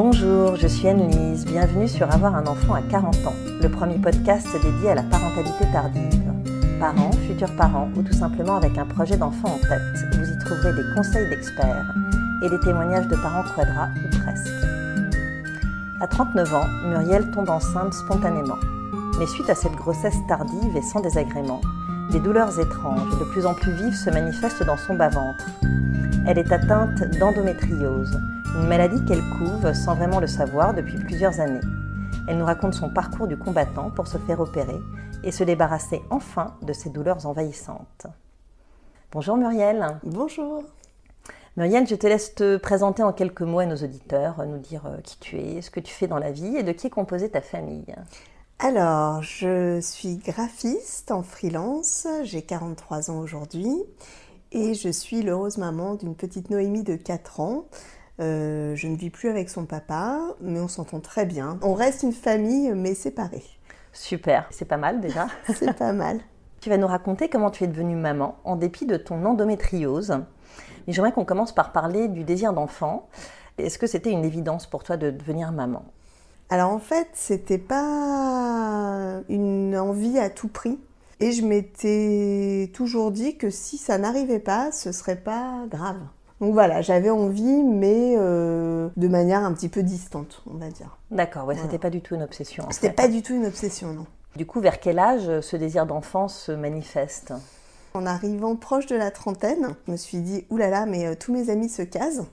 Bonjour, je suis Anne-Lise, bienvenue sur Avoir un enfant à 40 ans, le premier podcast dédié à la parentalité tardive. Parents, futurs parents ou tout simplement avec un projet d'enfant en tête, vous y trouverez des conseils d'experts et des témoignages de parents quadra ou presque. À 39 ans, Muriel tombe enceinte spontanément. Mais suite à cette grossesse tardive et sans désagrément, des douleurs étranges de plus en plus vives se manifestent dans son bas-ventre. Elle est atteinte d'endométriose, une maladie qu'elle couve sans vraiment le savoir depuis plusieurs années. Elle nous raconte son parcours du combattant pour se faire opérer et se débarrasser enfin de ces douleurs envahissantes. Bonjour Muriel. Bonjour. Muriel, je te laisse te présenter en quelques mots à nos auditeurs, nous dire euh, qui tu es, ce que tu fais dans la vie et de qui est composée ta famille. Alors, je suis graphiste en freelance, j'ai 43 ans aujourd'hui et je suis l'heureuse maman d'une petite Noémie de 4 ans euh, je ne vis plus avec son papa, mais on s'entend très bien. On reste une famille, mais séparée. Super, c'est pas mal déjà. c'est pas mal. Tu vas nous raconter comment tu es devenue maman en dépit de ton endométriose. Mais j'aimerais qu'on commence par parler du désir d'enfant. Est-ce que c'était une évidence pour toi de devenir maman? Alors en fait, c'était pas une envie à tout prix. Et je m'étais toujours dit que si ça n'arrivait pas, ce serait pas grave. Donc voilà, j'avais envie, mais euh, de manière un petit peu distante, on va dire. D'accord, ouais, c'était pas du tout une obsession. C'était pas du tout une obsession, non. Du coup, vers quel âge ce désir d'enfance se manifeste? En arrivant proche de la trentaine, je me suis dit, oulala, mais euh, tous mes amis se casent.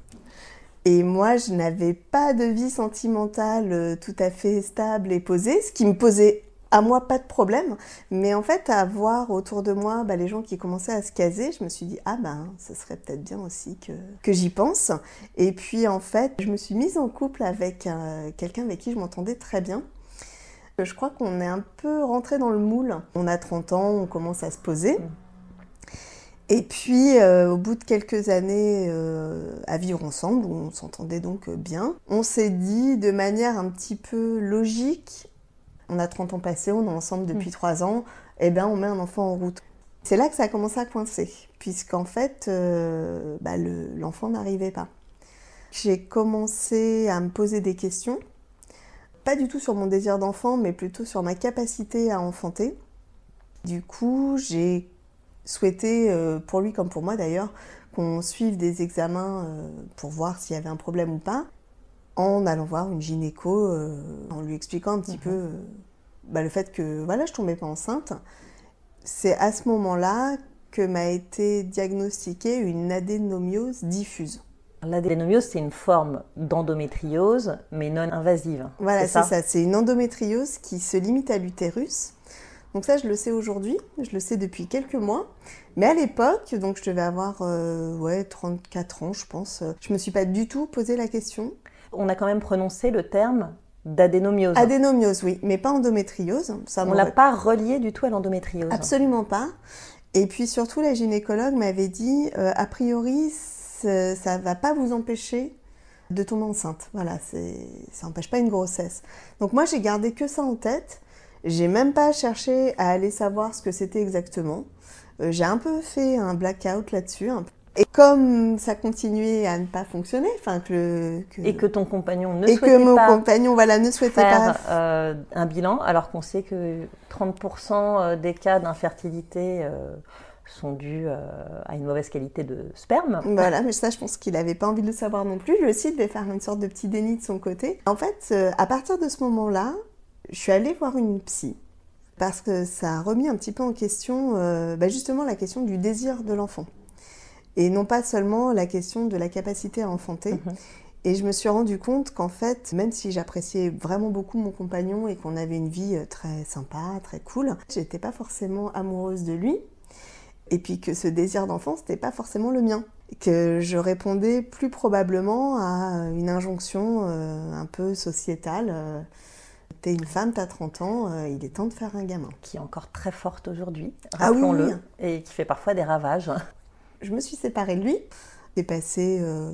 Et moi, je n'avais pas de vie sentimentale euh, tout à fait stable et posée, ce qui me posait à moi, pas de problème. Mais en fait, à voir autour de moi bah, les gens qui commençaient à se caser, je me suis dit, ah ben, ce serait peut-être bien aussi que, que j'y pense. Et puis, en fait, je me suis mise en couple avec euh, quelqu'un avec qui je m'entendais très bien. Je crois qu'on est un peu rentré dans le moule. On a 30 ans, on commence à se poser. Et puis, euh, au bout de quelques années euh, à vivre ensemble, où on s'entendait donc bien, on s'est dit de manière un petit peu logique, on a 30 ans passés, on est ensemble depuis 3 mm. ans, et eh bien on met un enfant en route. C'est là que ça a commencé à coincer, puisqu'en fait, euh, bah, l'enfant n'arrivait pas. J'ai commencé à me poser des questions, pas du tout sur mon désir d'enfant, mais plutôt sur ma capacité à enfanter. Du coup, j'ai souhaité, euh, pour lui comme pour moi d'ailleurs, qu'on suive des examens euh, pour voir s'il y avait un problème ou pas en allant voir une gynéco, euh, en lui expliquant un petit mhm. peu euh, bah, le fait que voilà, je tombais pas enceinte. C'est à ce moment-là que m'a été diagnostiquée une adénomiose diffuse. L'adénomiose, c'est une forme d'endométriose, mais non invasive. Voilà, c'est ça. C'est une endométriose qui se limite à l'utérus. Donc ça, je le sais aujourd'hui, je le sais depuis quelques mois. Mais à l'époque, donc je devais avoir euh, ouais, 34 ans, je pense, je me suis pas du tout posé la question on a quand même prononcé le terme d'adénomiose. Adénomiose, oui, mais pas endométriose. Ça on ne l'a pas relié du tout à l'endométriose. Absolument pas. Et puis surtout, la gynécologue m'avait dit, euh, a priori, ça va pas vous empêcher de tomber enceinte. Voilà, ça n'empêche pas une grossesse. Donc moi, j'ai gardé que ça en tête. J'ai même pas cherché à aller savoir ce que c'était exactement. Euh, j'ai un peu fait un blackout là-dessus, et comme ça continuait à ne pas fonctionner, enfin que, et que ton compagnon ne et souhaitait que mon compagnon voilà ne souhaitait faire, pas euh, un bilan, alors qu'on sait que 30% euh, des cas d'infertilité euh, sont dus à une mauvaise qualité de sperme. Voilà, mais ça je pense qu'il n'avait pas envie de le savoir non plus. Lui aussi devait faire une sorte de petit déni de son côté. En fait, à partir de ce moment-là, je suis allée voir une psy parce que ça a remis un petit peu en question bah, justement la question du désir de l'enfant et non pas seulement la question de la capacité à enfanter. Mhm. Et je me suis rendu compte qu'en fait, même si j'appréciais vraiment beaucoup mon compagnon et qu'on avait une vie euh, très sympa, très cool, j'étais pas forcément amoureuse de lui. Et puis que ce désir d'enfant, c'était pas forcément le mien. Que je répondais plus probablement à une injonction euh, un peu sociétale. Euh, T'es une femme, t'as 30 ans, il est temps de faire un gamin. Qui est encore très forte aujourd'hui, ah rappelons-le, et qui fait parfois des ravages je me suis séparée de lui. J'ai passé euh,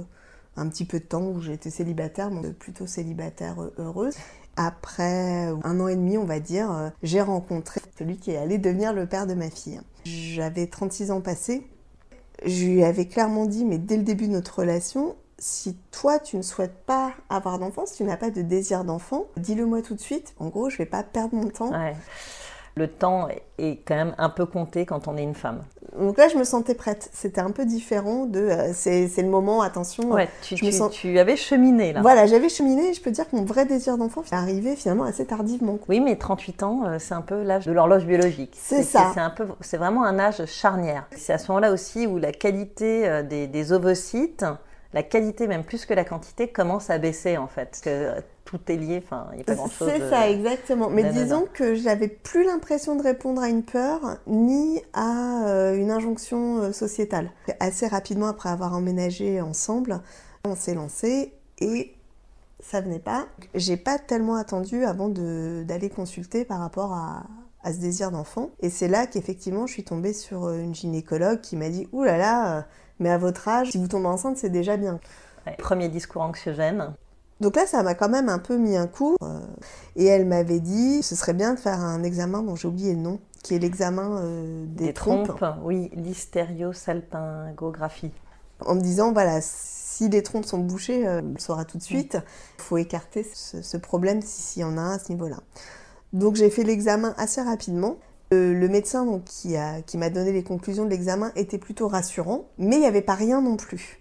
un petit peu de temps où j'étais célibataire, mais plutôt célibataire euh, heureuse. Après un an et demi, on va dire, euh, j'ai rencontré celui qui allé devenir le père de ma fille. J'avais 36 ans passés. Je lui avais clairement dit, mais dès le début de notre relation, si toi tu ne souhaites pas avoir d'enfant, si tu n'as pas de désir d'enfant, dis-le moi tout de suite. En gros, je vais pas perdre mon temps. Le temps est quand même un peu compté quand on est une femme. Donc là, je me sentais prête. C'était un peu différent de euh, c'est le moment, attention. Ouais, tu, je me sens- tu avais cheminé là. Voilà, j'avais cheminé et je peux dire que mon vrai désir d'enfant est arrivé finalement assez tardivement. Oui, mais 38 ans, euh, c'est un peu l'âge de l'horloge biologique. C'est ça. C'est vraiment un âge charnière. C'est à ce moment-là aussi où la qualité euh, des, des ovocytes, la qualité même plus que la quantité, commence à baisser en fait. Que tout est lié. Enfin, il n'y a pas grand-chose. C'est de- ça, exactement. Mais disons que j'avais plus l'impression de répondre à une peur ni à euh, une injonction euh, sociétale. Assez rapidement après avoir emménagé ensemble, on s'est lancé et ça venait pas. J'ai pas tellement attendu avant d'aller consulter par rapport à, à ce désir d'enfant. Et c'est là qu'effectivement je suis tombée sur euh, une gynécologue qui m'a dit Ouh là là, mais à votre âge, si vous tombez enceinte, c'est déjà bien. Ouais. Premier discours anxiogène. Donc là, ça m'a quand même un peu mis un coup. euh, et elle m'avait dit, ce serait bien de faire un examen dont j'ai oublié le nom, qui est l'examen euh, des, Des, trompes, trompes, oui, l'hystériosalpingographie. en me disant, voilà, si les trompes sont bouchées, euh, on le saura tout de suite. Il faut écarter ce, ce problème si- s'il y en a un à ce niveau-là. Donc j'ai fait l'examen assez rapidement. Euh, le médecin donc, qui a- qui m'a donné les conclusions de l'examen était plutôt rassurant, mais il n'y avait pas rien non plus.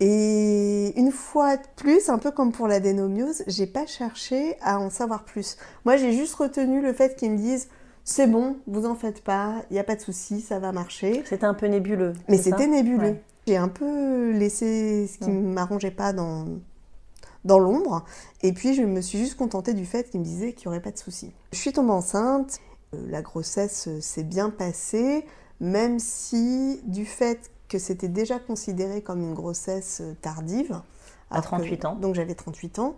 Et une fois de plus, un peu comme pour l'adénomiose, j'ai pas cherché à en savoir plus. Moi, j'ai juste retenu le fait qu'ils me disent c'est bon, vous en faites pas, il n'y a pas de souci, ça va marcher. C'était un peu nébuleux. Mais c'était nébuleux. Ouais. J'ai un peu laissé ce qui Ouais. ne m'arrangeait pas dans, dans l'ombre. Et puis, je me suis juste contentée du fait qu'il me disait qu'il n'y aurait pas de souci. Je suis tombée enceinte. Euh, La grossesse s'est bien passée, même si du fait que c'était déjà considéré comme une grossesse euh, tardive. À alors que- 38 ans. Donc j'avais 38 ans.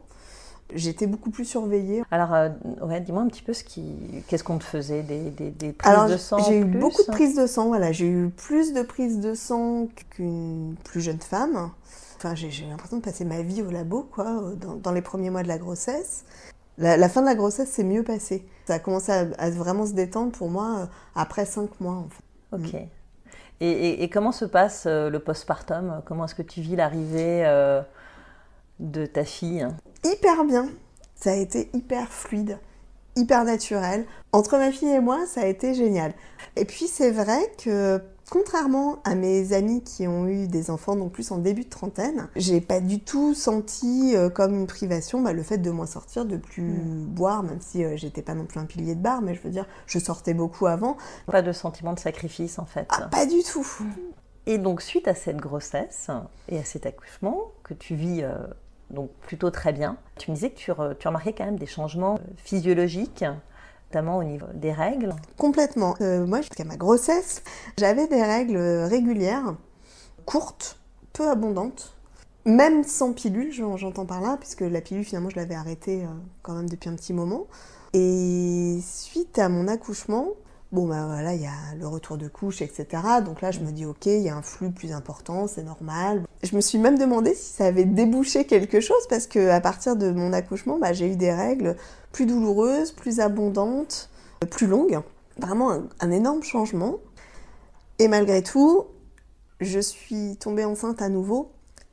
J'étais beaucoup plus surveillée. Alors, euh, ouais, dis-moi un petit peu ce qui, qu'est-ce qu'on te faisait, des, des, des prises Alors, de sang j'ai eu plus beaucoup de prises de sang. Voilà, j'ai eu plus de prises de sang qu'une plus jeune femme. Enfin, j'ai j'ai l'impression de passer ma vie au labo, quoi, euh, dans, dans les premiers mois de la grossesse. La, la fin de la grossesse s'est mieux passée. Ça a commencé à, à vraiment se détendre pour moi euh, après cinq mois, en fait. Ok. Et, comment se passe euh, le postpartum? Comment est-ce que tu vis l'arrivée euh, de ta fille? Hyper bien. Ça a été hyper fluide, hyper naturel. Entre ma fille et moi, ça a été génial. Et puis, c'est vrai que contrairement à mes amis qui ont eu des enfants, donc plus en début de trentaine, j'ai pas du tout senti euh, comme une privation bah, le fait de moins sortir, de plus boire, même si euh, j'étais pas non plus un pilier de bar, mais je veux dire, je sortais beaucoup avant. Pas de sentiment de sacrifice en fait. Ah, pas du tout. Et donc suite à cette grossesse et à cet accouchement que tu vis euh, donc plutôt très bien, tu me disais que tu, re- tu remarquais quand même des changements euh, physiologiques, notamment au niveau des règles. Complètement. Euh, moi, jusqu'à ma grossesse, j'avais des règles régulières, courtes, peu abondantes, même sans pilule, j'en- j'entends par là, puisque la pilule, finalement, je l'avais arrêtée euh, quand même depuis un petit moment. Et suite à mon accouchement, bon, bah voilà, il y a le retour de couche, etc. Donc là, je me dis, ok, il y a un flux plus important, c'est normal. Je me suis même demandé si ça avait débouché quelque chose, parce que à partir de mon accouchement, bah, j'ai eu des règles plus douloureuses, plus abondantes, plus longues. Vraiment un, un énorme changement. Et malgré tout, je suis tombée enceinte à nouveau,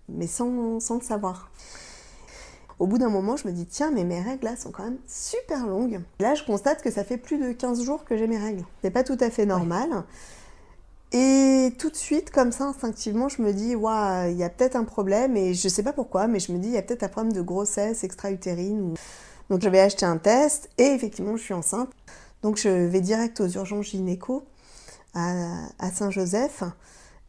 mais sans, sans le savoir. Au bout d'un moment, je me dis, tiens, mais mes règles là sont quand même super longues. Là, je constate que ça fait plus de 15 jours que j'ai mes règles. C'est pas tout à fait normal. Et tout de suite, comme ça, instinctivement, je me dis, waouh, il y a peut-être un problème, et je sais pas pourquoi, mais je me dis, il y a peut-être un problème de grossesse extra-utérine. ou- Donc, je vais acheter un test, et effectivement, je suis enceinte. Donc, je vais direct aux urgences gynéco à, à Saint-Joseph.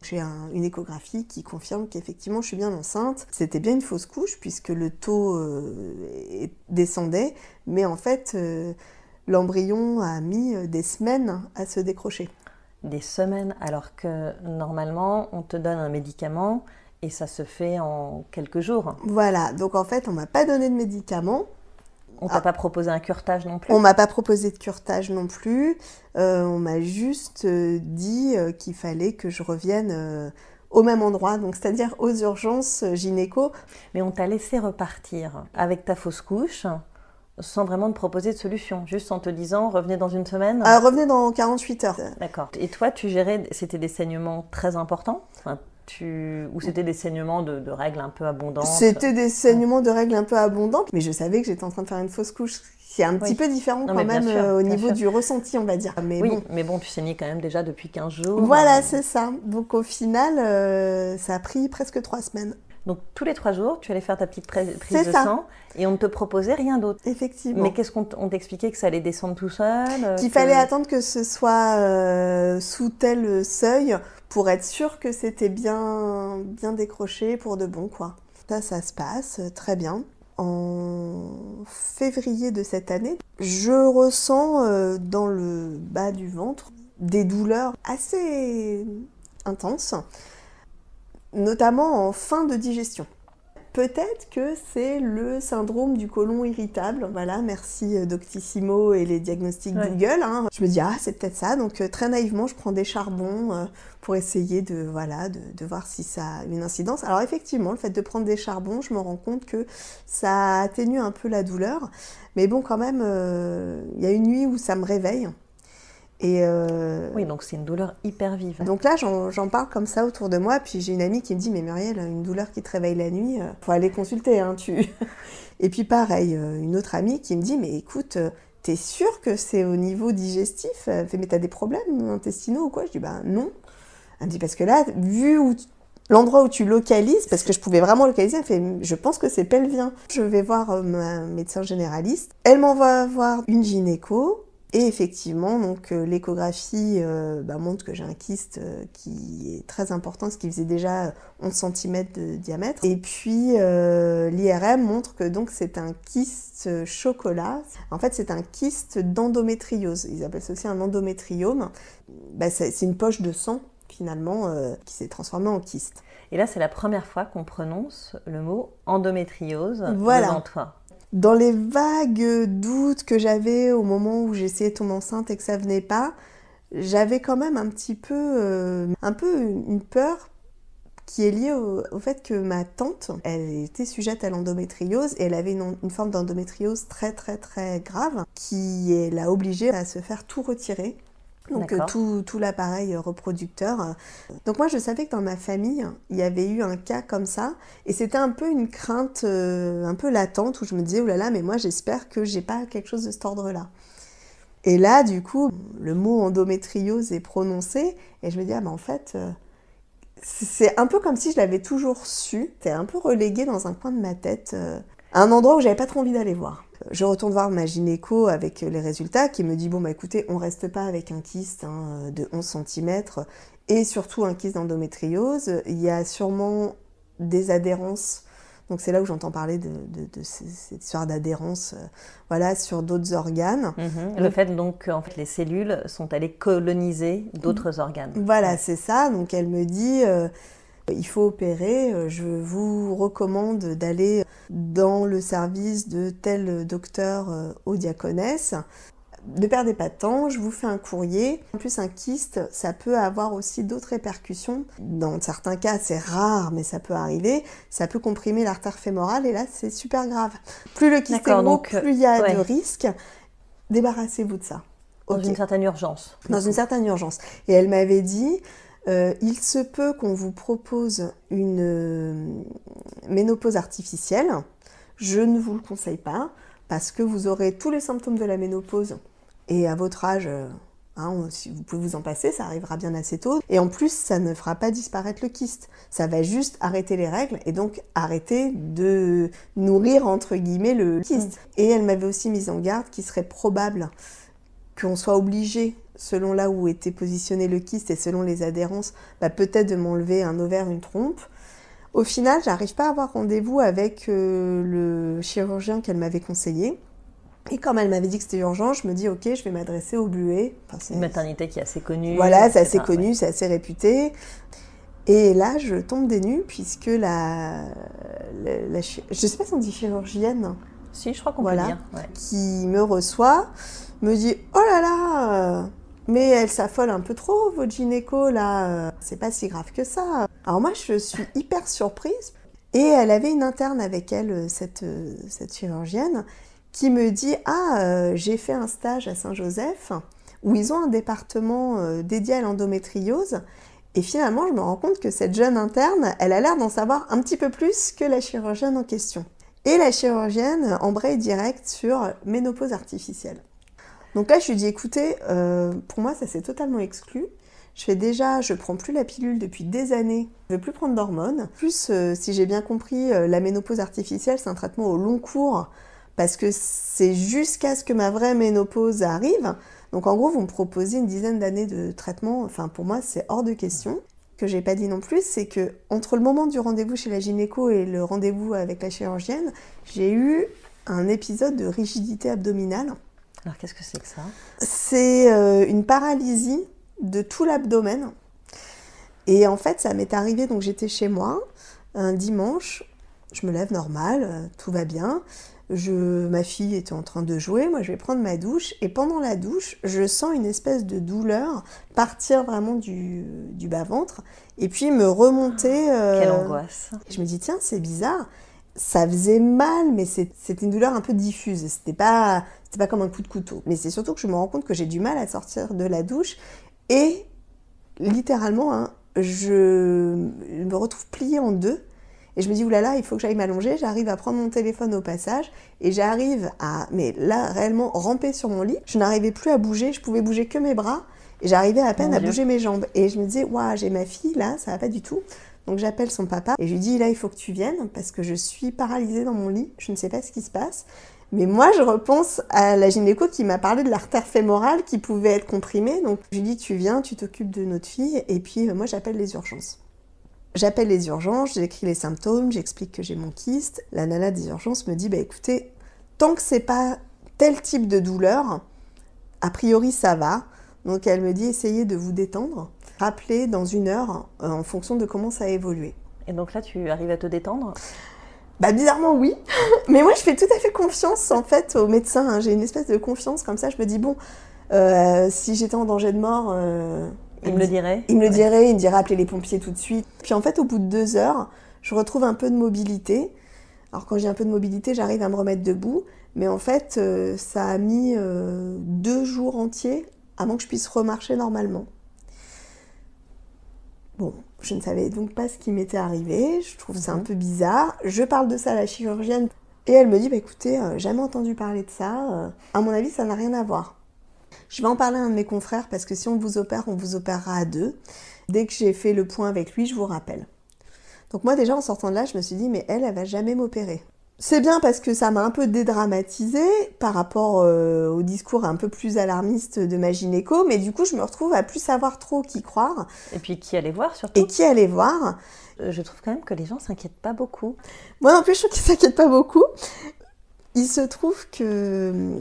J'ai un- une échographie qui confirme qu'effectivement je suis bien enceinte. C'était bien une fausse couche puisque le taux euh, descendait, mais en fait euh, l'embryon a mis euh, des semaines à se décrocher. Des semaines alors que normalement on te donne un médicament et ça se fait en quelques jours. Voilà, donc en fait on m'a pas donné de médicaments, On t'a Ah. pas proposé un curetage non plus on m'a pas proposé de curetage non plus, euh, on m'a juste euh, dit euh, qu'il fallait que je revienne au même endroit, donc c'est-à-dire aux urgences gynéco. Mais on t'a laissé repartir avec ta fausse couche sans vraiment te proposer de solution, juste en te disant revenez dans une semaine. Euh, revenez dans 48 heures. D'accord. Et toi, tu gérais, c'était des saignements très importants Enfin, tu... ou c'était des saignements de, de règles un peu abondantes? C'était des saignements de règles un peu abondantes, mais je savais que j'étais en train de faire une fausse couche. C'est un petit peu différent Non, quand même sûr, euh, au niveau sûr. du ressenti, on va dire. Mais Oui, bon. mais bon, tu saignais quand même déjà depuis 15 jours. Voilà, Euh, c'est ça. Donc au final, euh, ça a pris presque trois semaines. Donc tous les trois jours, tu allais faire ta petite prise de ça. sang et on ne te proposait rien d'autre. Effectivement. Mais qu'est-ce qu'on t'expliquait que ça allait descendre tout seul euh, Qu'il que- fallait attendre que ce soit euh, sous tel seuil pour être sûr que c'était bien, bien décroché pour de bon, quoi. Ça, ça se passe euh, très bien. En février de cette année, je ressens euh, dans le bas du ventre des douleurs assez intenses, notamment en fin de digestion. Peut-être que c'est le syndrome du côlon irritable. Voilà, merci euh, Doctissimo et les diagnostics Ouais. Google. hein. Je me dis, ah, c'est peut-être ça. Donc, euh, très naïvement, je prends des charbons euh, pour essayer de, voilà, de, de voir si ça a une incidence. Alors, effectivement, le fait de prendre des charbons, je me rends compte que ça atténue un peu la douleur. Mais bon, quand même, euh, il y a une nuit où ça me réveille. Et euh, Oui, donc c'est une douleur hyper vive. donc là, j'en parle comme ça autour de moi, puis j'ai une amie qui me dit Mais Muriel, une douleur qui te réveille la nuit, euh, faut aller consulter. Hein, tu... Et puis pareil, euh, une autre amie qui me dit Mais écoute, t'es sûre que c'est au niveau digestif? Elle fait Mais t'as des problèmes intestinaux ou quoi? Je dis Bah non. Elle me dit Parce que là, vu où tu- l'endroit où tu localises, parce que je pouvais vraiment localiser, elle fait Je pense que c'est pelvien. Je vais voir ma médecin généraliste. Elle m'envoie voir une gynéco. Et effectivement, donc euh, l'échographie euh, bah, montre que j'ai un kyste euh, qui est très important, ce qui faisait déjà 11 cm de diamètre. Et puis euh, l'IRM montre que donc c'est un kyste chocolat. En fait, c'est un kyste d'endométriose. Ils appellent ça aussi un endométriome. Bah, c'est une poche de sang finalement qui s'est transformée en kyste. Et là, c'est la première fois qu'on prononce le mot endométriose Voilà. devant toi. Dans les vagues doutes que j'avais au moment où j'essayais de tomber enceinte et que ça venait pas, j'avais quand même un petit peu, euh, un peu une peur qui est liée au, fait que ma tante, elle était sujette à l'endométriose et elle avait une forme d'endométriose très très très grave qui l'a obligée à se faire tout retirer. Donc euh, tout, tout l'appareil reproducteur. Donc moi je savais que dans ma famille, il y avait eu un cas comme ça et c'était un peu une crainte euh, un peu latente où je me disais, oh là là, mais moi j'espère que j'ai pas quelque chose de cet ordre-là. Et là, du coup, le mot endométriose est prononcé et je me dis, ah ben en fait, euh, c'est- un peu comme si je l'avais toujours su. C'était un peu relégué dans un coin de ma tête, euh, un endroit où j'avais pas trop envie d'aller voir. Je retourne voir ma gynéco avec les résultats qui me dit, bon bah écoutez, on reste pas avec un kyste hein, de 11 cm et surtout un kyste d'endométriose. Il y a sûrement des adhérences. Donc c'est là où j'entends parler de, de- de ces- cette histoire d'adhérence euh, voilà, sur d'autres organes. Mhm. Le fait donc que en fait, les cellules sont allées coloniser d'autres organes. Voilà, Ouais. c'est ça. Donc elle me dit, euh, il faut opérer, euh, je vous recommande d'aller dans le service de tel docteur euh, au diaconesse. Ne perdez pas de temps, je vous fais un courrier. En plus, un kyste, ça peut avoir aussi d'autres répercussions. Dans certains cas, c'est rare, mais ça peut arriver. Ça peut comprimer l'artère fémorale et là, c'est super grave. Plus le kyste est gros, donc, euh, plus il y a ouais. de risques. Débarrassez-vous de ça. Dans une certaine urgence. dans une certaine urgence. Et elle m'avait dit, euh, il se peut qu'on vous propose une euh, ménopause artificielle. Je ne vous le conseille pas parce que vous aurez tous les symptômes de la ménopause et à votre âge, euh, hein, vous pouvez vous en passer, ça arrivera bien assez tôt. Et en plus, ça ne fera pas disparaître le kyste. Ça va juste arrêter les règles et donc arrêter de nourrir entre guillemets le kyste. Et elle m'avait aussi mise en garde qu'il serait probable qu'on soit obligé, selon là où était positionné le kyste et selon les adhérences, bah, peut-être de m'enlever un ovaire, une trompe. Au final, j'arrive pas à avoir rendez-vous avec euh, le chirurgien qu'elle m'avait conseillé. Et comme elle m'avait dit que c'était urgent, je me dis ok, je vais m'adresser au Buet. Enfin, Une maternité qui est assez connue. voilà, c'est assez etc. connu, c'est assez réputé. Et là, je tombe des nues puisque la, la, la je sais pas si on dit chirurgienne, Si, je crois qu'on Voilà. peut dire. ouais. qui me reçoit me dit Oh là là, mais elle s'affole un peu trop, votre gynéco là, euh, c'est pas si grave que ça. Alors moi, je suis hyper surprise. Et elle avait une interne avec elle, euh, cette, euh, cette chirurgienne, qui me dit Ah, euh, j'ai fait un stage à Saint-Joseph où ils ont un département euh, dédié à l'endométriose. Et finalement, je me rends compte que cette jeune interne, elle a l'air d'en savoir un petit peu plus que la chirurgienne en question. Et la chirurgienne embraye direct sur ménopause artificielle. Donc là, je lui dis, écoutez, euh, pour moi, ça s'est totalement exclu. Je fais déjà, je prends plus la pilule depuis des années. Je veux plus prendre d'hormones. Plus, euh, si j'ai bien compris, euh, la ménopause artificielle, c'est un traitement au long cours parce que c'est jusqu'à ce que ma vraie ménopause arrive. Donc en gros, vous me proposez une dizaine d'années de traitement. Enfin, pour moi, c'est hors de question. Ce que j'ai pas dit non plus, c'est que entre le moment du rendez-vous chez la gynéco et le rendez-vous avec la chirurgienne, j'ai eu un épisode de rigidité abdominale. Alors qu'est-ce que c'est que ça? C'est euh, une paralysie de tout l'abdomen. Et en fait, ça m'est arrivé, donc j'étais chez moi un dimanche, je me lève normal, euh, tout va bien. Je, ma fille était en train de jouer, moi je vais prendre ma douche et pendant la douche, je sens une espèce de douleur partir vraiment du, du bas-ventre et puis me remonter. euh... Quelle angoisse. Je me dis, tiens, c'est bizarre. Ça faisait mal, mais c'était une douleur un peu diffuse. C'était pas, c'était pas comme un coup de couteau. Mais c'est surtout que je me rends compte que j'ai du mal à sortir de la douche et littéralement, hein, je me retrouve pliée en deux. Et je me dis, oulala, il faut que j'aille m'allonger. J'arrive à prendre mon téléphone au passage et j'arrive à, mais là, réellement ramper sur mon lit. Je n'arrivais plus à bouger. Je pouvais bouger que mes bras et j'arrivais à peine Mon à Dieu. bouger mes jambes. Et je me disais, waouh, j'ai ma fille là, ça va pas du tout. Donc j'appelle son papa et je lui dis, là, il faut que tu viennes parce que je suis paralysée dans mon lit. Je ne sais pas ce qui se passe. Mais moi, je repense à la gynéco qui m'a parlé de l'artère fémorale qui pouvait être comprimée. Donc, je lui dis, tu viens, tu t'occupes de notre fille, et puis euh, moi, j'appelle les urgences. J'appelle les urgences, j'écris les symptômes, j'explique que j'ai mon kyste. La nana des urgences me dit, bah écoutez, tant que c'est pas tel type de douleur, a priori ça va. Donc elle me dit, essayez de vous détendre. Rappelez dans une heure euh, en fonction de comment ça a évolué. Et donc là, tu arrives à te détendre? Bah bizarrement oui, mais moi je fais tout à fait confiance en fait au médecin. hein. J'ai une espèce de confiance comme ça. Je me dis bon, euh, si j'étais en danger de mort, euh, Il me le dirait il me le dirait, il me dirait appeler les pompiers tout de suite. Puis en fait au bout de deux heures, je retrouve un peu de mobilité. Alors quand j'ai un peu de mobilité, j'arrive à me remettre debout, mais en fait euh, ça a mis deux jours entiers avant que je puisse remarcher normalement. Bon, je ne savais donc pas ce qui m'était arrivé, je trouve ça un Mhm. peu bizarre. Je parle de ça à la chirurgienne et elle me dit, bah écoutez, euh, jamais entendu parler de ça, euh, à mon avis ça n'a rien à voir. Je vais en parler à un de mes confrères parce que si on vous opère, on vous opérera à deux. Dès que j'ai fait le point avec lui, je vous rappelle. Donc moi déjà en sortant de là, je me suis dit, mais elle, elle va jamais m'opérer. C'est bien parce que ça m'a un peu dédramatisé par rapport euh, au discours un peu plus alarmiste de ma gynéco, mais du coup je me retrouve à plus savoir trop qui croire Et puis qui allait voir surtout et qui aller voir. Euh, Je trouve quand même que les gens s'inquiètent pas beaucoup. Moi non plus, je trouve qu'ils s'inquiètent pas beaucoup. Il se trouve que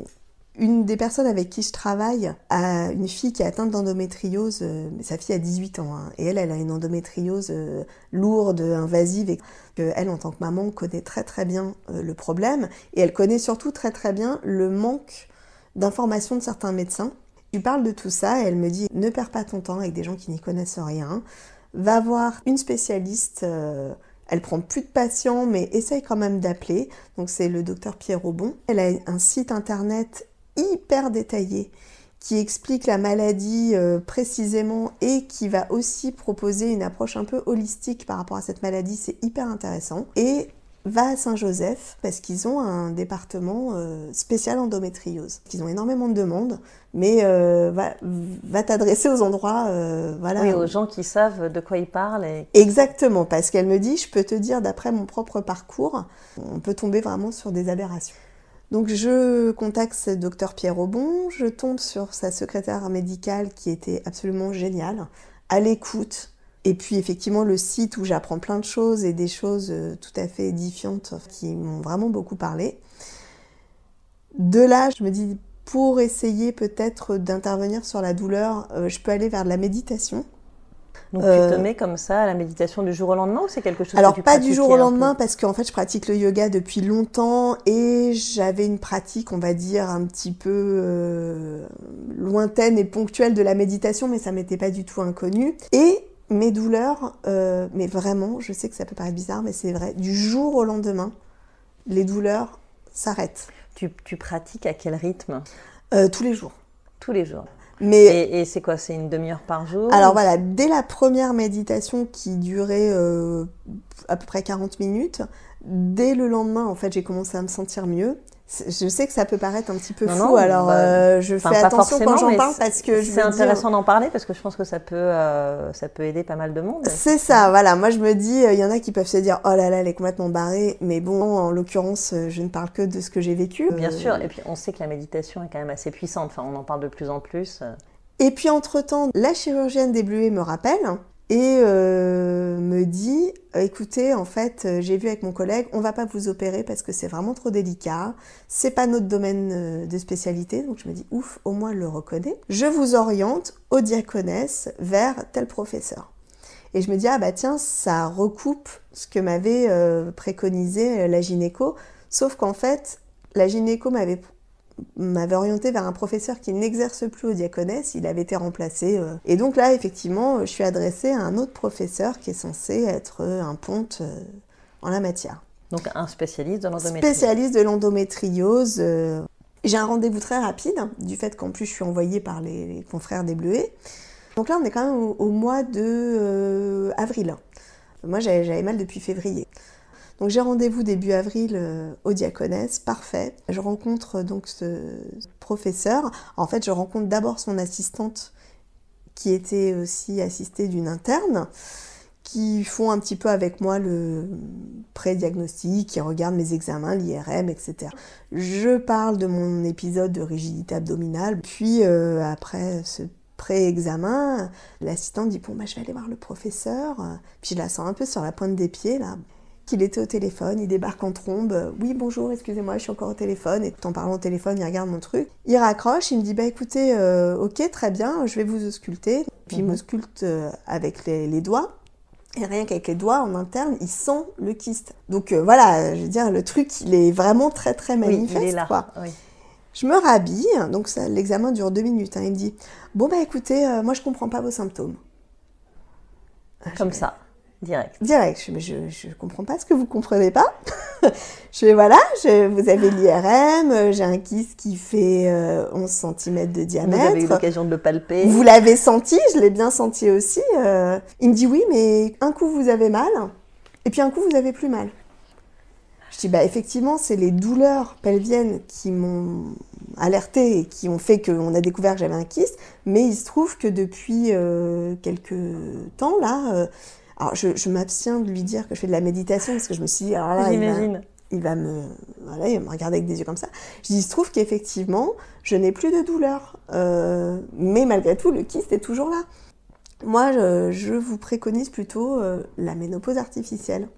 une des personnes avec qui je travaille a une fille qui est atteinte d'endométriose. euh, Sa fille a 18 ans hein, et elle, elle a une endométriose euh, lourde, invasive et elle, en tant que maman, connaît très très bien euh, le problème et elle connaît surtout très très bien le manque d'informations de certains médecins. Je parle de tout ça et elle me dit ne perds pas ton temps avec des gens qui n'y connaissent rien. Va voir une spécialiste. elle prend plus de patients, mais essaye quand même d'appeler. Donc c'est le docteur Pierre Aubon. Elle a un site internet hyper détaillé qui explique la maladie euh, précisément et qui va aussi proposer une approche un peu holistique par rapport à cette maladie. C'est hyper intéressant. Et va à Saint-Joseph parce qu'ils ont un département euh, spécial endométriose. Ils ont énormément de demandes, mais euh, va, va t'adresser aux endroits, euh, voilà. Oui, aux gens qui savent de quoi ils parlent. Et... Exactement, parce qu'elle me dit, je peux te dire, d'après mon propre parcours, on peut tomber vraiment sur des aberrations. Donc je contacte ce docteur Pierre Aubon, je tombe sur sa secrétaire médicale qui était absolument géniale, à l'écoute. Et puis effectivement le site où j'apprends plein de choses et des choses euh, tout à fait édifiantes qui m'ont vraiment beaucoup parlé. De là, je me dis, pour essayer peut-être d'intervenir sur la douleur, euh, je peux aller vers de la méditation. Donc Euh, tu te mets comme ça à la méditation du jour au lendemain ou c'est quelque chose Alors que tu pas du jour au lendemain parce qu'en fait je pratique le yoga depuis longtemps et j'avais une pratique on va dire un petit peu euh, lointaine et ponctuelle de la méditation mais ça m'était pas du tout inconnu. Et mes douleurs euh, mais vraiment je sais que ça peut paraître bizarre mais c'est vrai du jour au lendemain les douleurs s'arrêtent. Tu, tu pratiques à quel rythme? Euh, tous les jours. Tous les jours. Mais et, c'est quoi C'est une demi-heure par jour Alors voilà, dès la première méditation qui durait euh, à peu près 40 minutes, dès le lendemain, en fait, j'ai commencé à me sentir mieux. Je sais que ça peut paraître un petit peu fou, alors bah, euh, je fais attention quand j'en parle parce que c'est intéressant d'en parler parce que je pense que ça peut euh, ça peut aider pas mal de monde. C'est ça, voilà. Moi je me dis, il y en a qui peuvent se dire oh là là, elle est complètement barrée, mais bon, en l'occurrence, je ne parle que de ce que j'ai vécu. Bien sûr, et puis on sait que la méditation est quand même assez puissante. Enfin, on en parle de plus en plus. Et puis entre-temps, la chirurgienne des me rappelle et euh, me dit écoutez en fait euh, j'ai vu avec mon collègue on va pas vous opérer parce que c'est vraiment trop délicat. C'est pas notre domaine euh, de spécialité. Donc je me dis ouf au moins le reconnaît je vous oriente au diaconesse vers tel professeur. Et je me dis ah bah tiens ça recoupe ce que m'avait préconisé la gynéco. Sauf qu'en fait la gynéco m'avait m'avait orienté vers un professeur qui n'exerce plus au diaconesse, il avait été remplacé. Euh. Et donc là, effectivement, je suis adressée à un autre professeur qui est censé être un ponte euh, en la matière. Donc un spécialiste de l'endométriose. Spécialiste de l'endométriose. Euh. J'ai un rendez-vous très rapide, du fait qu'en plus je suis envoyée par les, confrères des Bleuets. Donc là, on est quand même au, mois de avril. Moi, j'avais mal depuis février. Donc j'ai rendez-vous début avril euh, au Diaconesse, parfait. Je rencontre euh, donc ce professeur. En fait, je rencontre d'abord son assistante qui était aussi assistée d'une interne qui font un petit peu avec moi le pré-diagnostic, qui regardent mes examens, l'IRM, etc. Je parle de mon épisode de rigidité abdominale, puis euh, après ce pré-examen, l'assistante dit bon bah je vais aller voir le professeur, puis je la sens un peu sur la pointe des pieds là qu'il était au téléphone, il débarque en trombe. Oui, bonjour, excusez-moi, je suis encore au téléphone. Et en parlant au téléphone, il regarde mon truc. Il raccroche, il me dit Bah écoutez, euh, ok, très bien, je vais vous ausculter. Puis il me sculpte euh, avec les, doigts. Et rien qu'avec les doigts en interne, il sent le kyste. Donc euh, voilà, je veux dire, le truc, il est vraiment très très manifeste. il est là. Quoi. Je me rhabille, donc l'examen dure deux minutes. Hein. il me dit Bon, bah écoutez, moi je comprends pas vos symptômes. Comme ça. Direct. Direct. Je, je, je comprends pas ce que vous comprenez pas. je vais voilà, je, vous avez l'IRM, j'ai un kyste qui fait 11 euh, cm de diamètre. Vous avez eu l'occasion de le palper. Vous l'avez senti, je l'ai bien senti aussi. Euh. il me dit oui, mais un coup vous avez mal, et puis un coup vous avez plus mal. Je dis bah effectivement, c'est les douleurs pelviennes qui m'ont alerté et qui ont fait qu'on a découvert que j'avais un kyste, mais il se trouve que depuis euh, quelques temps là alors, je, m'abstiens de lui dire que je fais de la méditation parce que je me suis dit, alors là, il va, il va, me, voilà, il va me regarder avec des yeux comme ça. Je dis, il se trouve qu'effectivement, je n'ai plus de douleur. Euh, mais malgré tout, le kyste est toujours là. Moi, je, vous préconise plutôt euh, la ménopause artificielle.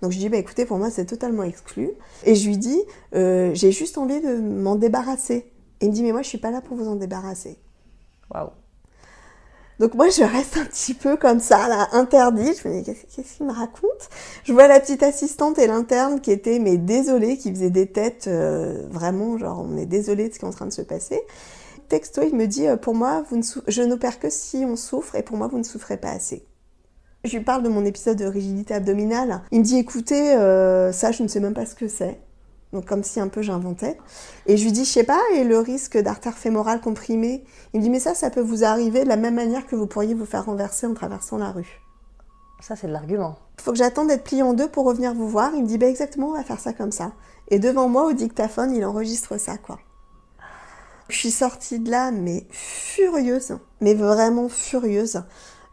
Donc je dis, bah, écoutez, pour moi, c'est totalement exclu. Et je lui dis, euh, j'ai juste envie de m'en débarrasser. Et il me dit, mais moi, je suis pas là pour vous en débarrasser. Waouh. Donc moi, je reste un petit peu comme ça, là, interdite. Je me dis, qu'est-ce qu'il me raconte? Je vois la petite assistante et l'interne qui étaient, mais désolée, qui faisaient des têtes euh, vraiment, genre, on est désolé de ce qui est en train de se passer. Texto, il me dit, euh, pour moi, vous ne je n'opère que si on souffre, et pour moi, vous ne souffrez pas assez. Je lui parle de mon épisode de rigidité abdominale. Il me dit, écoutez, euh, ça, je ne sais même pas ce que c'est donc comme si un peu j'inventais. Et je lui dis, je sais pas, et le risque d'artère fémorale comprimée Il me dit, mais ça, ça peut vous arriver de la même manière que vous pourriez vous faire renverser en traversant la rue. Ça, c'est de l'argument. Il faut que j'attende d'être plié en deux pour revenir vous voir. Il me dit, bah exactement, on va faire ça comme ça. Et devant moi, au dictaphone, il enregistre ça, quoi. Je suis sortie de là, mais furieuse, mais vraiment furieuse.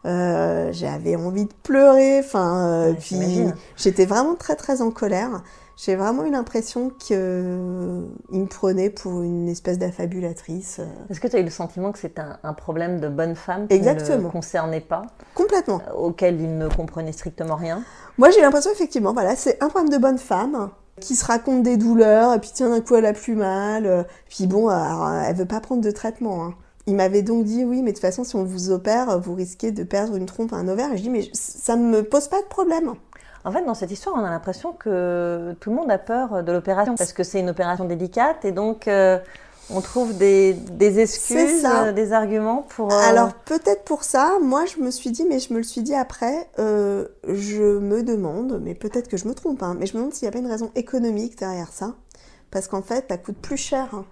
Euh, j'avais envie de pleurer, enfin, euh, puis j'étais vraiment très très en colère j'ai vraiment eu l'impression qu'il me prenait pour une espèce d'affabulatrice. Est-ce que tu as eu le sentiment que c'était un, problème de bonne femme qui Exactement. ne le concernait pas? Complètement. Euh, auquel il ne comprenait strictement rien? Moi, j'ai l'impression, effectivement, voilà, c'est un problème de bonne femme qui se raconte des douleurs, et puis tiens, d'un coup, elle a plus mal. Euh, puis bon, alors, elle veut pas prendre de traitement. Hein. Il m'avait donc dit, oui, mais de toute façon, si on vous opère, vous risquez de perdre une trompe, un ovaire. Et je dis, mais ça ne me pose pas de problème. En fait, dans cette histoire, on a l'impression que tout le monde a peur de l'opération parce que c'est une opération délicate et donc euh, on trouve des, excuses, des arguments pour. Euh, Alors peut-être pour ça, moi je me suis dit, mais je me le suis dit après, euh, je me demande, mais peut-être que je me trompe, hein, mais je me demande s'il n'y a pas une raison économique derrière ça, parce qu'en fait, ça coûte plus cher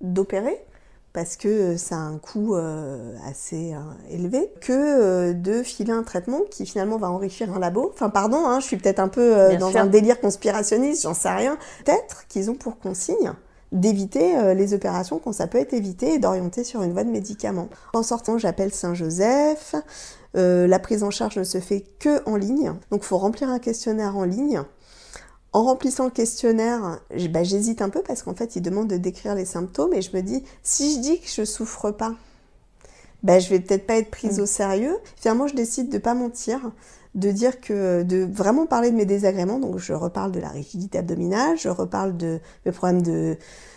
d'opérer parce que ça a un coût euh, assez euh, élevé, que euh, de filer un traitement qui finalement va enrichir un labo. Enfin, pardon, hein, je suis peut-être un peu Bien dans sûr. un délire conspirationniste, j'en sais rien. Peut-être qu'ils ont pour consigne d'éviter les opérations quand ça peut être évité et d'orienter sur une voie de médicaments. En sortant, j'appelle Saint-Joseph. la prise en charge ne se fait que en ligne, donc il faut remplir un questionnaire en ligne. En remplissant le questionnaire, bah, j'hésite un peu parce qu'en fait, il demande de décrire les symptômes et je me dis, si je dis que je souffre pas, bah, je vais peut-être pas être prise Mm. au sérieux. Finalement, je décide de pas mentir, de dire que, de vraiment parler de mes désagréments. Donc, je reparle de la rigidité abdominale, je reparle de mes problèmes de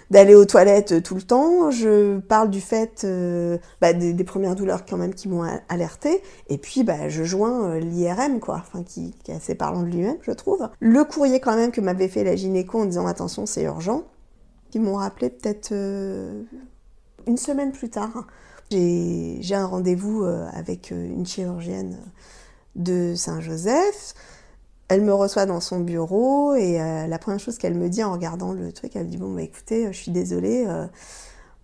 d'aller aux toilettes tout le temps, je parle du fait euh, bah, des, premières douleurs quand même qui m'ont alerté, et puis bah, je joins euh, l'IRM quoi, enfin qui, qui est assez parlant de lui-même je trouve. Le courrier quand même que m'avait fait la gynéco en disant attention c'est urgent, qui m'ont rappelé peut-être euh, une semaine plus tard. J'ai un rendez-vous euh, avec euh, une chirurgienne de Saint-Joseph. Elle me reçoit dans son bureau et euh, la première chose qu'elle me dit en regardant le truc, elle me dit Bon, bah écoutez, je suis désolée, euh,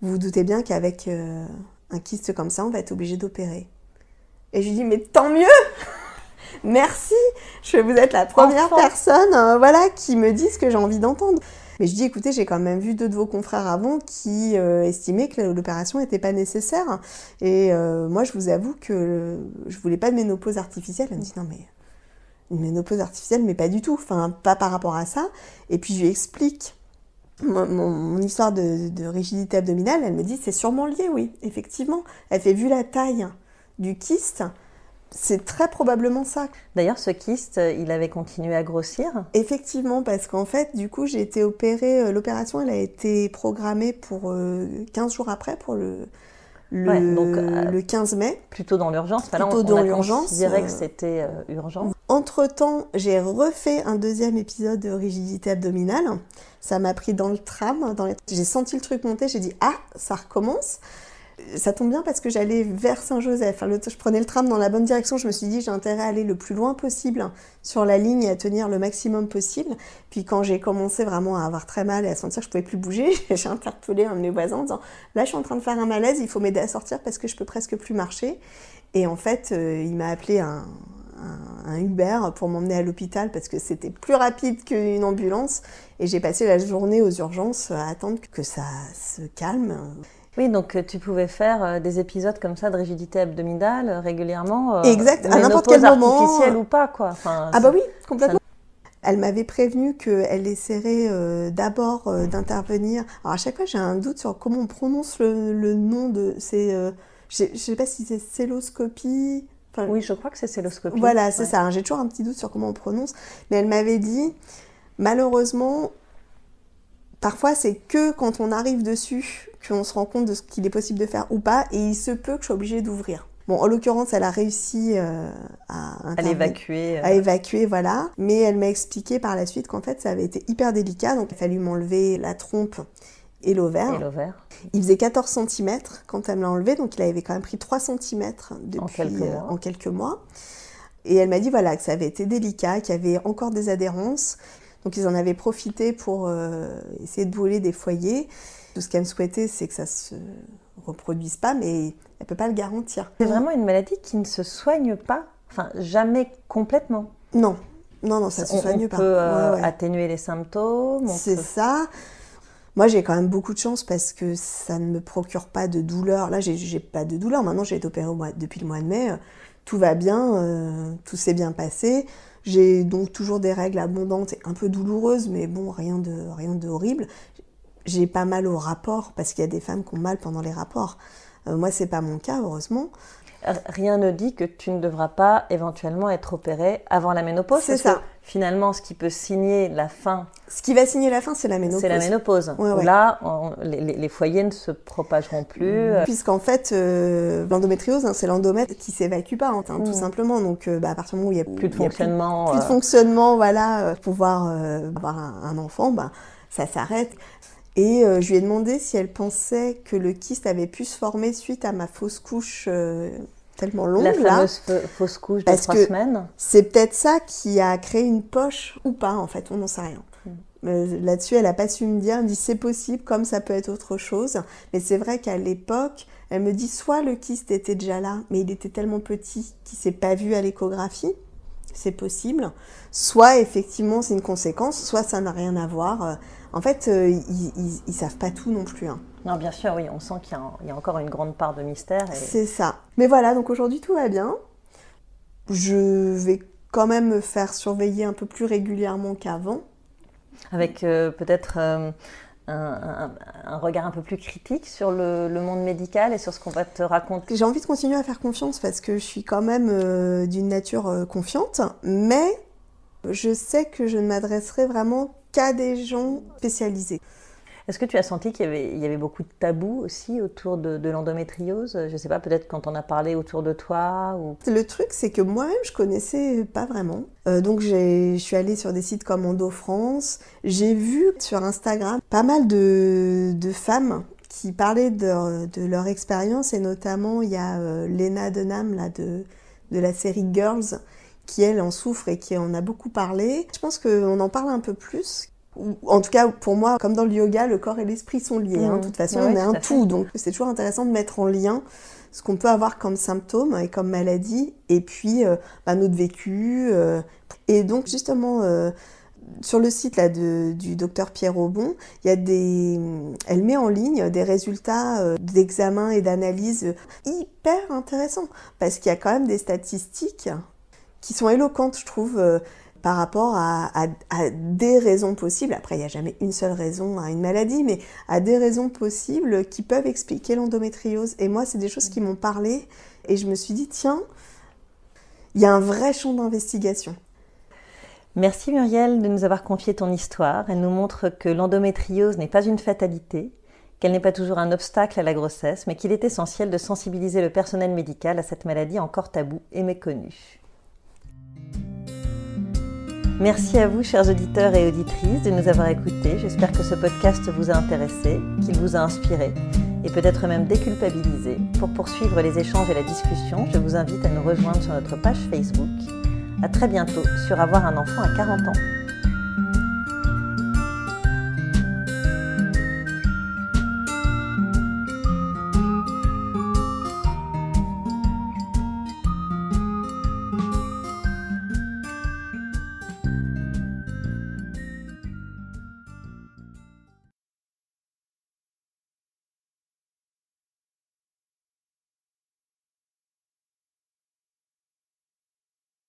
vous vous doutez bien qu'avec euh, un kyste comme ça, on va être obligé d'opérer. Et je lui dis Mais tant mieux Merci je, Vous êtes la première personne euh, voilà, qui me dit ce que j'ai envie d'entendre. Mais je dis, écoutez, j'ai quand même vu deux de vos confrères avant qui euh, estimaient que l'opération n'était pas nécessaire. Et euh, moi, je vous avoue que je voulais pas de ménopause artificielle. Elle me dit, non, mais une ménopause artificielle, mais pas du tout. Enfin, pas par rapport à ça. Et puis, je lui explique mon, histoire de rigidité abdominale. Elle me dit, c'est sûrement lié, oui, effectivement. Elle fait, vu la taille du kyste, c'est très probablement ça. D'ailleurs, ce kyste, euh, il avait continué à grossir. Effectivement, parce qu'en fait, du coup, j'ai été opérée. euh, L'opération, elle a été programmée pour euh, 15 jours après, pour le, le, Ouais, donc, euh, le 15 mai. Plutôt dans l'urgence. On, Plutôt on dans l'urgence, considéré euh, que c'était euh, urgent. Entre-temps, j'ai refait un deuxième épisode de rigidité abdominale. Ça m'a pris dans le tram. Dans les... J'ai senti le truc monter, j'ai dit Ah, ça recommence. Ça tombe bien parce que j'allais vers Saint-Joseph. Je prenais le tram dans la bonne direction. Je me suis dit J'ai intérêt à aller le plus loin possible sur la ligne et à tenir le maximum possible. Puis quand j'ai commencé vraiment à avoir très mal et à sentir que je pouvais plus bouger, j'ai interpellé un de mes voisins en disant Là, je suis en train de faire un malaise, il faut m'aider à sortir parce que je peux presque plus marcher. Et en fait, euh, il m'a appelé un, un, un Uber pour m'emmener à l'hôpital parce que c'était plus rapide qu'une ambulance. Et j'ai passé la journée aux urgences à attendre que ça se calme. Oui, donc euh, tu pouvais faire euh, des épisodes comme ça de rigidité abdominale euh, régulièrement. Exact, à n'importe quel moment. artificielle ou pas, quoi. Enfin, Ah bah oui, complètement. Elle m'avait prévenu qu'elle essaierait euh, d'abord euh, d'intervenir. Alors à chaque fois, j'ai un doute sur comment on prononce le, le nom de. Euh, je je sais pas si c'est celloscopie. Enfin, Oui, je crois que c'est celloscopie. Voilà, c'est Ouais. ça. hein, J'ai toujours un petit doute sur comment on prononce. Mais elle m'avait dit, malheureusement, parfois c'est que quand on arrive dessus qu'on se rend compte de ce qu'il est possible de faire ou pas, et il se peut que je sois obligée d'ouvrir. Bon, en l'occurrence, elle a réussi euh, à, l'évacuer. euh, à évacuer, voilà. Mais elle m'a expliqué par la suite qu'en fait, ça avait été hyper délicat. Donc, il a fallu m'enlever la trompe et l'ovaire. Il faisait 14 cm quand elle me l'a enlevé, donc il avait quand même pris 3 cm depuis quelques euh, mois. en quelques mois. Et elle m'a dit voilà que ça avait été délicat, qu'il y avait encore des adhérences. Donc ils en avaient profité pour euh, essayer de brûler des foyers. Tout ce qu'elle me souhaitait, c'est que ça se reproduise pas, mais elle peut pas le garantir. C'est vraiment une maladie qui ne se soigne pas, enfin jamais complètement. Non, non, non, ça se on, soigne on pas. peut euh, Ouais, ouais. atténuer les symptômes. on C'est peut- ça. Moi, j'ai quand même beaucoup de chance parce que ça ne me procure pas de douleur. Là, j'ai pas de douleur. Maintenant, j'ai été opérée depuis le mois de mai. Euh, Tout va bien, euh, tout s'est bien passé. J'ai donc toujours des règles abondantes et un peu douloureuses, mais bon, rien de, rien horrible. J'ai pas mal au rapport parce qu'il y a des femmes qui ont mal pendant les rapports. Euh, moi, c'est pas mon cas, heureusement. Rien ne dit que tu ne devras pas éventuellement être opérée avant la ménopause. C'est ça. que finalement, ce qui peut signer la fin, Ce qui va signer la fin, c'est la ménopause. c'est la ménopause. Ouais, Où ouais. Là, on- les, les- foyers ne se propageront plus. euh, Puisqu'en fait, euh, l'endométriose, hein, c'est l'endomètre qui s'évacue pas, hein, tout Mm. simplement. Donc, euh, bah, à partir du moment où il y a plus de a fonctionnement. plus de euh, fonctionnement, voilà, euh, pouvoir avoir un, un enfant, bah, ça s'arrête. Et euh, je lui ai demandé si elle pensait que le kyste avait pu se former suite à ma fausse couche euh, tellement longue. la fameuse fa- fausse couche de Parce trois que- semaines. C'est peut-être ça qui a créé une poche ou pas, en fait, on n'en sait rien. Mm. Là-dessus, elle n'a pas su me dire, elle me dit c'est possible, comme ça peut être autre chose. Mais c'est vrai qu'à l'époque, elle me dit soit le kyste était déjà là, mais il était tellement petit qu'il s'est pas vu à l'échographie, c'est possible. Soit effectivement c'est une conséquence, soit ça n'a rien à voir. En fait, euh, ils, ils, savent pas tout non plus. Hein. Non, bien sûr, oui, on sent qu'il y, a encore une grande part de mystère. C'est ça. Mais voilà, donc aujourd'hui tout va bien. Je vais quand même me faire surveiller un peu plus régulièrement qu'avant. Avec euh, peut-être euh, un, regard un peu plus critique sur le, monde médical et sur ce qu'on va te raconter J'ai envie de continuer à faire confiance parce que je suis quand même euh, d'une nature confiante, mais je sais que je ne m'adresserai vraiment qu'à des gens spécialisés. Est-ce que tu as senti qu'il y avait, beaucoup de tabous aussi autour de, l'endométriose? Je ne sais pas, peut-être quand on a parlé autour de toi. Le truc, c'est que moi-même, je connaissais pas vraiment. Euh, donc, je suis allée sur des sites comme Endo France. J'ai vu sur Instagram pas mal de, femmes qui parlaient de, leur expérience et notamment il y a euh, Lena Denham là, de, de la série Girls qui elle en souffre et qui en a beaucoup parlé. Je pense qu'on en parle un peu plus en tout cas pour moi, comme dans le yoga, le corps et l'esprit sont liés. Hein. De toute façon, on est un tout, donc c'est toujours intéressant de mettre en lien ce qu'on peut avoir comme symptômes et comme maladie, et puis euh, bah, notre vécu. Euh. Et donc justement, euh, sur le site là, du docteur Pierre Aubon, il y a des, elle met en ligne des résultats d'examen et d'analyse hyper intéressants, parce qu'il y a quand même des statistiques qui sont éloquentes, je trouve par rapport à, des raisons possibles. Après, il n'y a jamais une seule raison à une maladie, mais à des raisons possibles qui peuvent expliquer l'endométriose. Et moi, c'est des choses qui m'ont parlé et je me suis dit, tiens, il y a un vrai champ d'investigation. Merci Muriel de nous avoir confié ton histoire. Elle nous montre que l'endométriose n'est pas une fatalité, qu'elle n'est pas toujours un obstacle à la grossesse, mais qu'il est essentiel de sensibiliser le personnel médical à cette maladie encore taboue et méconnue. Merci à vous, chers auditeurs et auditrices, de nous avoir écoutés. J'espère que ce podcast vous a intéressé, qu'il vous a inspiré et peut-être même déculpabilisé. Pour poursuivre les échanges et la discussion, je vous invite à nous rejoindre sur notre page Facebook. À très bientôt sur Avoir un enfant à 40 ans.